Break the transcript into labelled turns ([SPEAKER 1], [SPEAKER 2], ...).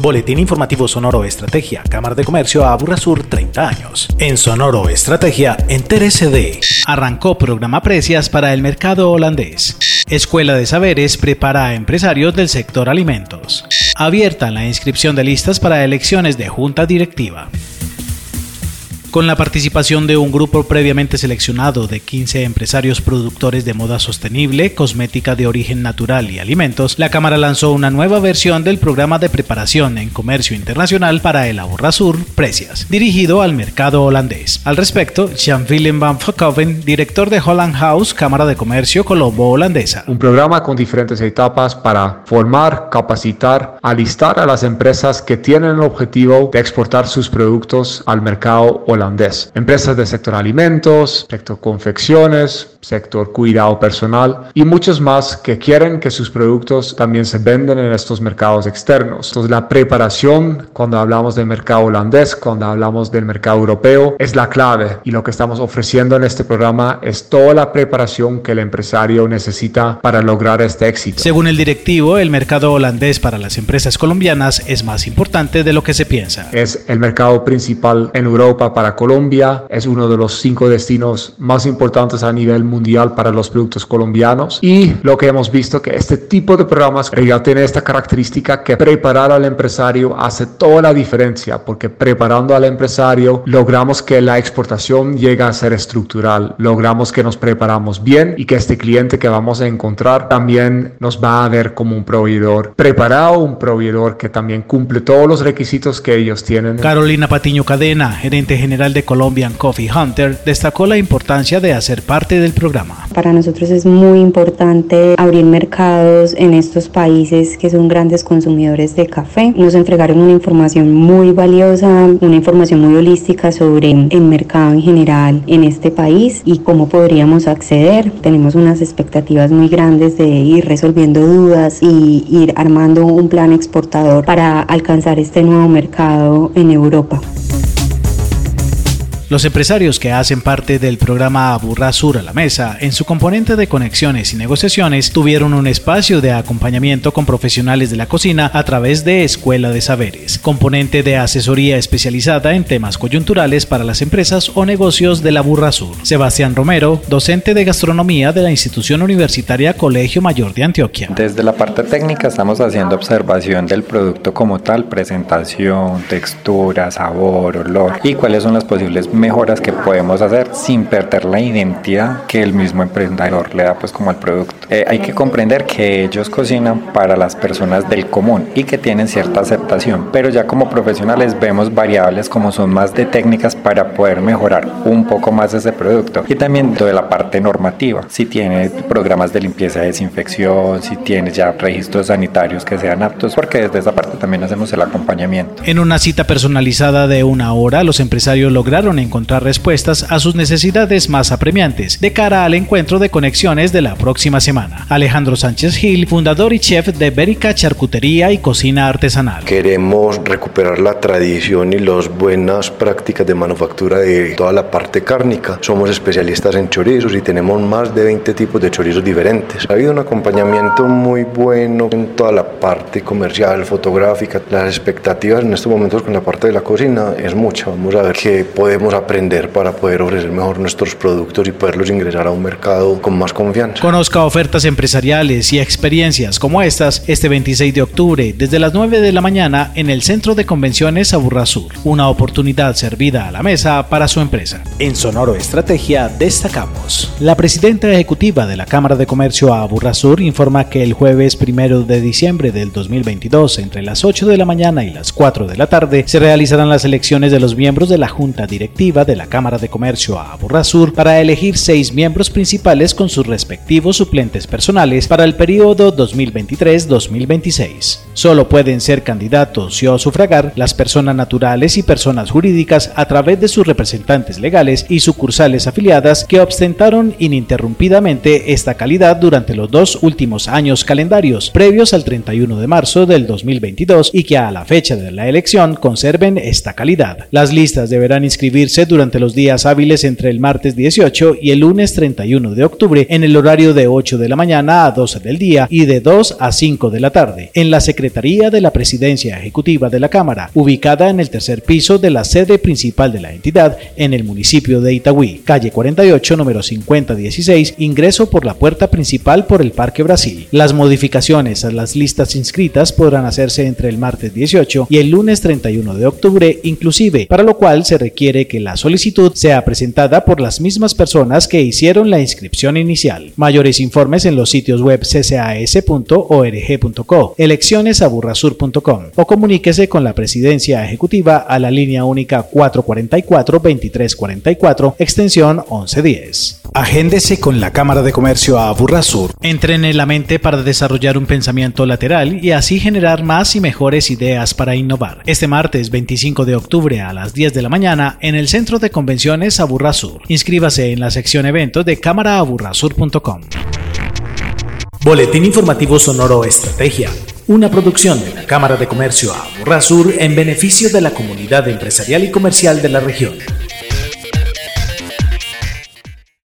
[SPEAKER 1] Boletín Informativo Sonoro Estrategia, Cámara de Comercio Sur 30 años. En Sonoro Estrategia, entérese de. Arrancó programa Precias para el mercado holandés. Escuela de Saberes prepara a empresarios del sector alimentos. Abierta la inscripción de listas para elecciones de junta directiva con la participación de un grupo previamente seleccionado de 15 empresarios productores de moda sostenible, cosmética de origen natural y alimentos, la Cámara lanzó una nueva versión del programa de preparación en comercio internacional para el Sur Precias, dirigido al mercado holandés. Al respecto, Jean-Willem van Verkoven, director de Holland House, Cámara de Comercio Colombo-Holandesa.
[SPEAKER 2] Un programa con diferentes etapas para formar, capacitar, alistar a las empresas que tienen el objetivo de exportar sus productos al mercado holandés Empresas del sector alimentos, sector confecciones, sector cuidado personal y muchos más que quieren que sus productos también se venden en estos mercados externos. Entonces la preparación cuando hablamos del mercado holandés, cuando hablamos del mercado europeo, es la clave y lo que estamos ofreciendo en este programa es toda la preparación que el empresario necesita para lograr este éxito.
[SPEAKER 1] Según el directivo, el mercado holandés para las empresas colombianas es más importante de lo que se piensa.
[SPEAKER 2] Es el mercado principal en Europa para Colombia, es uno de los cinco destinos más importantes a nivel mundial para los productos colombianos. Y lo que hemos visto que este tipo de programas ya tiene esta característica que preparar al empresario hace toda la diferencia porque preparando al empresario logramos que la exportación llegue a ser estructural, logramos que nos preparamos bien y que este cliente que vamos a encontrar también nos va a ver como un proveedor preparado, un proveedor que también cumple todos los requisitos que ellos tienen.
[SPEAKER 1] Carolina Patiño Cadena, gerente general de Colombian Coffee Hunter, destacó la importancia de hacer parte del programa.
[SPEAKER 3] Para nosotros es muy importante abrir mercados en estos países que son grandes consumidores de café. Nos entregaron una información muy valiosa, una información muy holística sobre el mercado en general en este país y cómo podríamos acceder. Tenemos unas expectativas muy grandes de ir resolviendo dudas y ir armando un plan exportador para alcanzar este nuevo mercado en Europa.
[SPEAKER 1] Los empresarios que hacen parte del programa Aburra Sur a la Mesa, en su componente de conexiones y negociaciones, tuvieron un espacio de acompañamiento con profesionales de la cocina a través de Escuela de Saberes, componente de asesoría especializada en temas coyunturales para las empresas o negocios de la Burra Sur. Sebastián Romero, docente de gastronomía de la institución universitaria Colegio Mayor de Antioquia.
[SPEAKER 4] Desde la parte técnica estamos haciendo observación del producto como tal, presentación, textura, sabor, olor y cuáles son las posibles mejoras que podemos hacer sin perder la identidad que el mismo emprendedor le da pues como al producto. Eh, hay que comprender que ellos cocinan para las personas del común y que tienen cierta aceptación, pero ya como profesionales vemos variables como son más de técnicas para poder mejorar un poco más ese producto y también de la parte normativa, si tiene programas de limpieza y desinfección, si tiene ya registros sanitarios que sean aptos, porque desde esa parte también hacemos el acompañamiento.
[SPEAKER 1] En una cita personalizada de una hora, los empresarios lograron en encontrar respuestas a sus necesidades más apremiantes de cara al encuentro de conexiones de la próxima semana. Alejandro Sánchez Gil, fundador y chef de Bérica Charcutería y Cocina Artesanal.
[SPEAKER 5] Queremos recuperar la tradición y las buenas prácticas de manufactura de toda la parte cárnica. Somos especialistas en chorizos y tenemos más de 20 tipos de chorizos diferentes. Ha habido un acompañamiento muy bueno en toda la parte comercial, fotográfica. Las expectativas en estos momentos con la parte de la cocina es mucha. Vamos a ver qué podemos aprender para poder ofrecer mejor nuestros productos y poderlos ingresar a un mercado con más confianza.
[SPEAKER 1] Conozca ofertas empresariales y experiencias como estas este 26 de octubre desde las 9 de la mañana en el Centro de Convenciones Sur. Una oportunidad servida a la mesa para su empresa. En Sonoro Estrategia destacamos. La presidenta ejecutiva de la Cámara de Comercio Sur informa que el jueves primero de diciembre del 2022 entre las 8 de la mañana y las 4 de la tarde se realizarán las elecciones de los miembros de la Junta Directiva de la Cámara de Comercio a Sur para elegir seis miembros principales con sus respectivos suplentes personales para el periodo 2023-2026. Solo pueden ser candidatos y o sufragar las personas naturales y personas jurídicas a través de sus representantes legales y sucursales afiliadas que ostentaron ininterrumpidamente esta calidad durante los dos últimos años calendarios previos al 31 de marzo del 2022 y que a la fecha de la elección conserven esta calidad. Las listas deberán inscribirse durante los días hábiles entre el martes 18 y el lunes 31 de octubre en el horario de 8 de la mañana a 12 del día y de 2 a 5 de la tarde en la Secretaría Secretaría de la Presidencia Ejecutiva de la Cámara, ubicada en el tercer piso de la sede principal de la entidad en el municipio de Itagüí, calle 48, número 5016, ingreso por la puerta principal por el Parque Brasil. Las modificaciones a las listas inscritas podrán hacerse entre el martes 18 y el lunes 31 de octubre inclusive, para lo cual se requiere que la solicitud sea presentada por las mismas personas que hicieron la inscripción inicial. Mayores informes en los sitios web ccas.org.co, eleccionesaburrasur.com o comuníquese con la presidencia ejecutiva a la línea única 444-2344, extensión 1110. Agéndese con la Cámara de Comercio a Burrasur. Entrene la mente para desarrollar un pensamiento lateral y así generar más y mejores ideas para innovar. Este martes 25 de octubre a las 10 de la mañana en el Centro de Convenciones Aburrasur. Inscríbase en la sección eventos de cámaraaburrasur.com. Boletín Informativo Sonoro Estrategia. Una producción de la Cámara de Comercio Aburrasur en beneficio de la comunidad empresarial y comercial de la región.